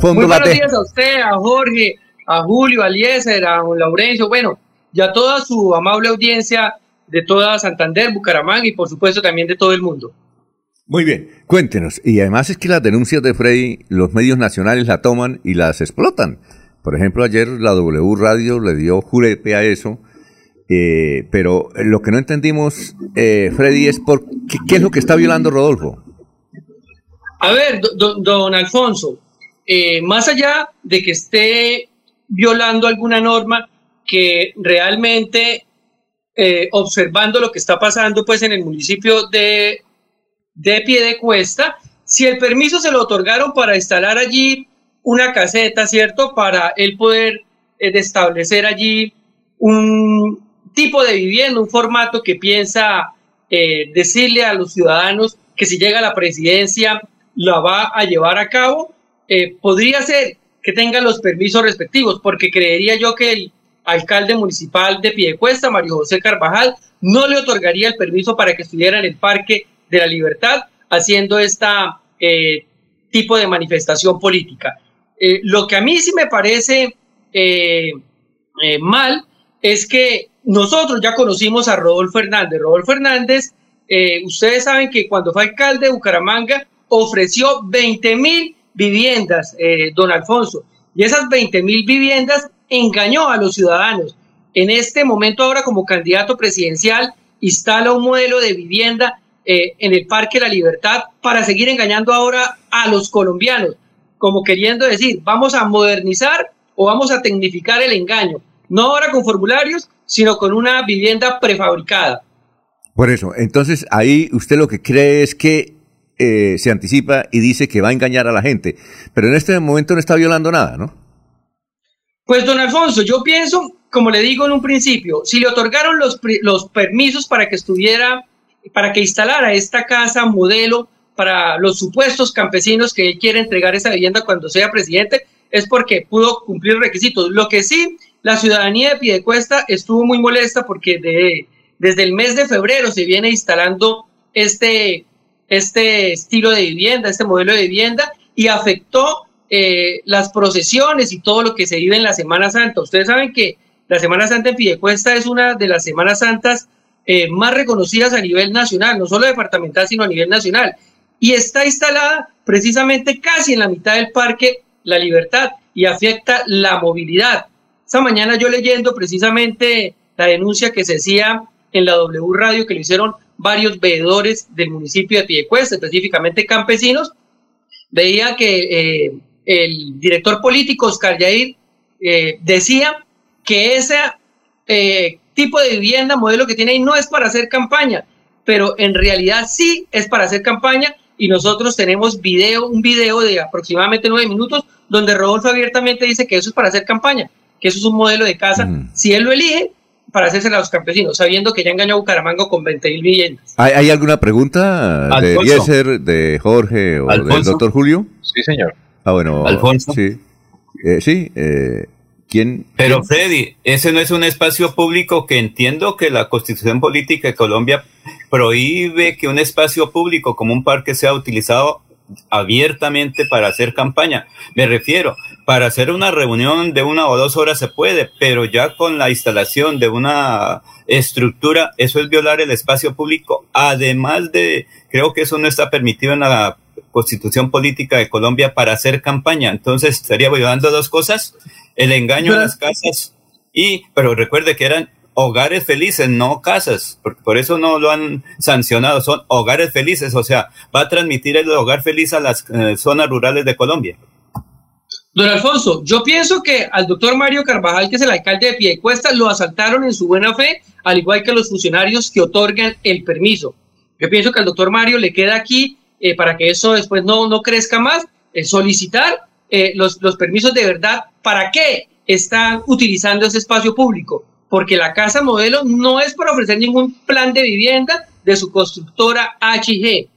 Muy buenos días a usted, a Jorge, a Julio, a Eliezer, a Laurencio, bueno, y a toda su amable audiencia de toda Santander, Bucaramanga y por supuesto también de todo el mundo. Muy bien, cuéntenos. Y además es que las denuncias de Freddy, los medios nacionales la toman y las explotan. Por ejemplo, ayer la W Radio le dio jurepe a eso. Eh, pero lo que no entendimos, eh, Freddy, es por qué, es lo que está violando Rodolfo. A ver, don, Alfonso, eh, más allá de que esté violando alguna norma que realmente observando lo que está pasando pues en el municipio de de pie de cuesta, si el permiso se lo otorgaron para instalar allí una caseta, ¿cierto? Para él poder eh, establecer allí un tipo de vivienda, un formato que piensa eh, decirle a los ciudadanos que si llega la presidencia la va a llevar a cabo, eh, podría ser que tenga los permisos respectivos, porque creería yo que el alcalde municipal de Piedecuesta, Mario José Carvajal, no le otorgaría el permiso para que estuviera en el parque de la libertad haciendo esta eh, tipo de manifestación política. Eh, lo que a mí sí me parece eh, mal es que nosotros ya conocimos a Rodolfo Hernández. Rodolfo Hernández, ustedes saben que cuando fue alcalde de Bucaramanga ofreció 20 mil viviendas, don Alfonso, y esas 20 mil viviendas engañó a los ciudadanos. En este momento ahora como candidato presidencial instala un modelo de vivienda eh, en el Parque La Libertad para seguir engañando ahora a los colombianos, como queriendo decir, vamos a modernizar o vamos a tecnificar el engaño, no ahora con formularios, sino con una vivienda prefabricada. Por eso, entonces ahí usted lo que cree es que eh, se anticipa y dice que va a engañar a la gente, pero en este momento no está violando nada, ¿no? Pues don Alfonso, yo pienso, como le digo en un principio, si le otorgaron los, los permisos para que estuviera para que instalara esta casa modelo para los supuestos campesinos que él quiere entregar esa vivienda cuando sea presidente, es porque pudo cumplir requisitos. Lo que sí, la ciudadanía de Piedecuesta estuvo muy molesta porque de, desde el mes de febrero se viene instalando este, este estilo de vivienda, este modelo de vivienda, y afectó eh, las procesiones y todo lo que se vive en la Semana Santa. Ustedes saben que la Semana Santa en Piedecuesta es una de las Semanas Santas eh, más reconocidas a nivel nacional, no solo departamental, sino a nivel nacional. Y está instalada precisamente casi en la mitad del parque La Libertad y afecta la movilidad. Esta mañana yo leyendo precisamente la denuncia que se hacía en la W Radio que le hicieron varios veedores del municipio de Piedecuesta, específicamente campesinos, veía que eh, el director político Oscar Yair eh, decía que esa tipo de vivienda, modelo que tiene ahí, no es para hacer campaña, pero en realidad sí es para hacer campaña. Y nosotros tenemos video, un video de aproximadamente nueve minutos donde Rodolfo abiertamente dice que eso es para hacer campaña, que eso es un modelo de casa, mm. si él lo elige, para hacerse a los campesinos, sabiendo que ya engañó a Bucaramanga con 20 mil viviendas. ¿Hay, alguna pregunta de Eliezer, de Jorge o del doctor Julio? Sí, señor. Ah, bueno. Alfonso. Sí, eh, sí eh, pero Freddy, ese no es un espacio público que entiendo que la Constitución Política de Colombia prohíbe que un espacio público como un parque sea utilizado abiertamente para hacer campaña. Me refiero, para hacer una reunión de una o dos horas se puede, pero ya con la instalación de una estructura, eso es violar el espacio público. Además de, creo que eso no está permitido en la Constitución Política de Colombia para hacer campaña. Entonces, estaría violando dos cosas el engaño a las casas y, pero recuerde que eran hogares felices, no casas, por eso no lo han sancionado, son hogares felices, o sea, va a transmitir el hogar feliz a las eh, zonas rurales de Colombia. Don Alfonso, yo pienso que al doctor Mario Carvajal, que es el alcalde de Piedecuesta, lo asaltaron en su buena fe, al igual que los funcionarios que otorgan el permiso. Yo pienso que al doctor Mario le queda aquí, eh, para que eso después no, no crezca más, solicitar eh, los, los permisos de verdad, ¿para qué están utilizando ese espacio público? Porque la casa modelo no es para ofrecer ningún plan de vivienda de su constructora HG.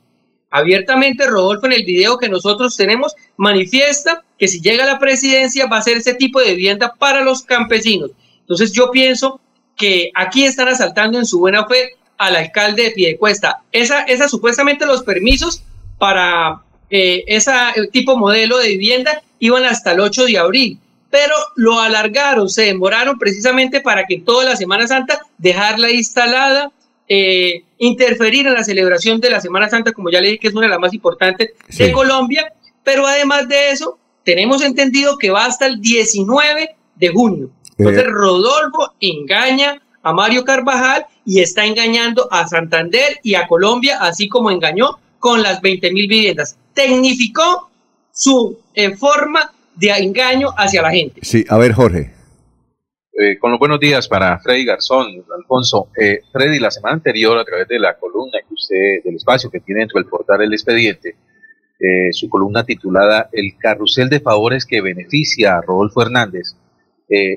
Abiertamente, Rodolfo, en el video que nosotros tenemos, manifiesta que si llega a la presidencia va a ser ese tipo de vivienda para los campesinos. Entonces yo pienso que aquí están asaltando en su buena fe al alcalde de Piedecuesta. Esa, esa supuestamente los permisos para eh, ese tipo modelo de vivienda iban hasta el 8 de abril, pero lo alargaron, se demoraron precisamente para que toda la Semana Santa dejarla instalada, eh, interferir en la celebración de la Semana Santa, como ya le dije que es una de las más importantes de Colombia, pero además de eso, tenemos entendido que va hasta el 19 de junio. Entonces. Rodolfo engaña a Mario Carvajal y está engañando a Santander y a Colombia, así como engañó con las 20 mil viviendas. Tecnificó su eh, forma de engaño hacia la gente. Sí, a ver, Jorge. Eh, con los buenos días para Freddy Garzón, Alfonso. Eh, Freddy, la semana anterior, a través de la columna que usted, del espacio que tiene dentro del portal El Expediente, eh, su columna titulada El carrusel de favores que beneficia a Rodolfo Hernández,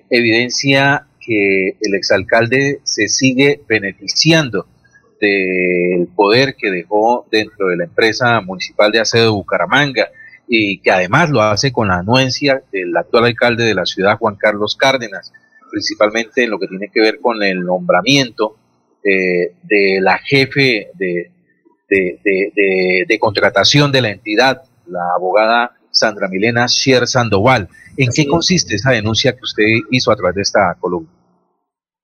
evidencia que el exalcalde se sigue beneficiando del poder que dejó dentro de la empresa municipal de aseo de Bucaramanga y que además lo hace con la anuencia del actual alcalde de la ciudad, Juan Carlos Cárdenas, principalmente en lo que tiene que ver con el nombramiento eh, de la jefe de, de, contratación de la entidad, la abogada Sandra Milena Sher Sandoval. ¿En qué consiste esa denuncia que usted hizo a través de esta columna?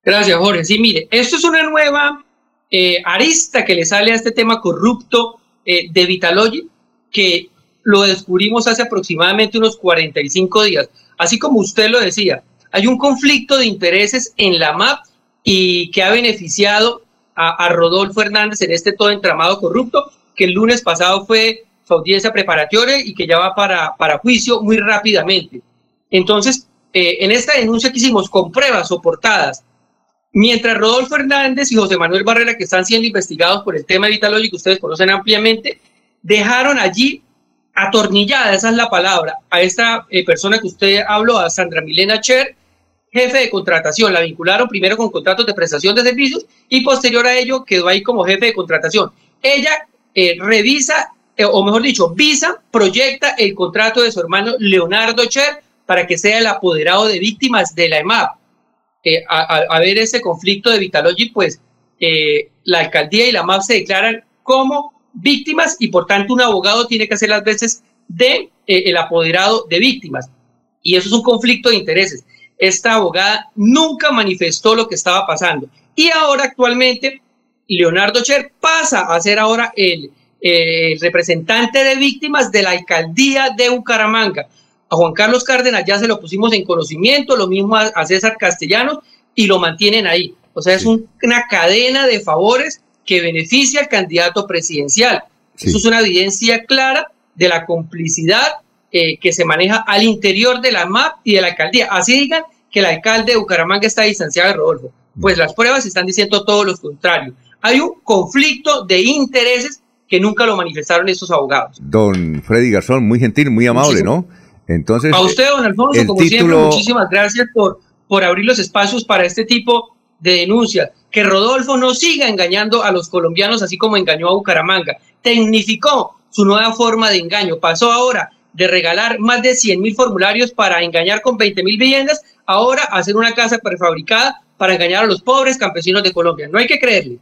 Gracias, Jorge. Sí, mire, esto es una nueva eh, arista que le sale a este tema corrupto eh, de Vitalogy, que lo descubrimos hace aproximadamente unos 45 días. Así como usted lo decía, hay un conflicto de intereses en la MAP y que ha beneficiado a, Rodolfo Hernández en este todo entramado corrupto, que el lunes pasado fue su audiencia preparatoria y que ya va para, para juicio muy rápidamente. Entonces, eh, en esta denuncia que hicimos con pruebas soportadas, mientras Rodolfo Hernández y José Manuel Barrera, que están siendo investigados por el tema de Vitalogy, que ustedes conocen ampliamente, dejaron allí atornillada, esa es la palabra, a esta eh, persona que usted habló, a Sandra Milena Cher, jefe de contratación. La vincularon primero con contratos de prestación de servicios y posterior a ello quedó ahí como jefe de contratación. Ella eh, revisa, eh, o mejor dicho, visa, proyecta el contrato de su hermano Leonardo Cher para que sea el apoderado de víctimas de la EMAP. a, ver ese conflicto de Vitalogy, pues la alcaldía y la EMAP se declaran como víctimas y por tanto un abogado tiene que hacer las veces de eh, el apoderado de víctimas. Y eso es un conflicto de intereses. Esta abogada nunca manifestó lo que estaba pasando. Y ahora actualmente Leonardo Cher pasa a ser ahora el, el representante de víctimas de la alcaldía de Bucaramanga. A Juan Carlos Cárdenas ya se lo pusimos en conocimiento, lo mismo a, César Castellanos y lo mantienen ahí. O sea, es una cadena de favores que beneficia al candidato presidencial. Eso es una evidencia clara de la complicidad eh, que se maneja al interior de la MAP y de la alcaldía. Así digan que el alcalde de Bucaramanga está distanciado de Rodolfo. Pues las pruebas están diciendo todo lo contrario. Hay un conflicto de intereses que nunca lo manifestaron estos abogados. Don Freddy Garzón, muy gentil, muy amable, ¿no? Entonces, a usted, don Alfonso, como siempre, muchísimas gracias por, por abrir los espacios para este tipo de denuncias que Rodolfo no siga engañando a los colombianos así como engañó a Bucaramanga. Tecnificó su nueva forma de engaño. Pasó ahora de regalar más de 100 mil formularios para engañar con 20 mil viviendas, ahora hacer una casa prefabricada para engañar a los pobres campesinos de Colombia. No hay que creerle.